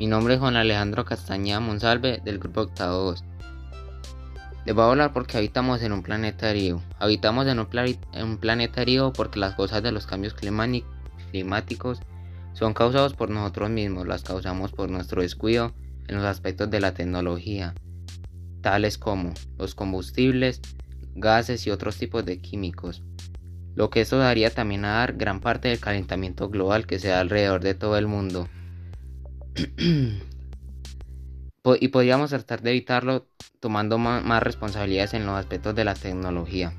Mi nombre es Juan Alejandro Castañeda Monsalve del grupo Octavo 2. Les voy a hablar porque habitamos en un planeta río. Habitamos en un, en un planeta río porque las cosas de los cambios climáticos son causados por nosotros mismos, las causamos por nuestro descuido en los aspectos de la tecnología, tales como los combustibles, gases y otros tipos de químicos. Lo que esto daría también a dar gran parte del calentamiento global que se da alrededor de todo el mundo. y podríamos tratar de evitarlo tomando más responsabilidades en los aspectos de la tecnología.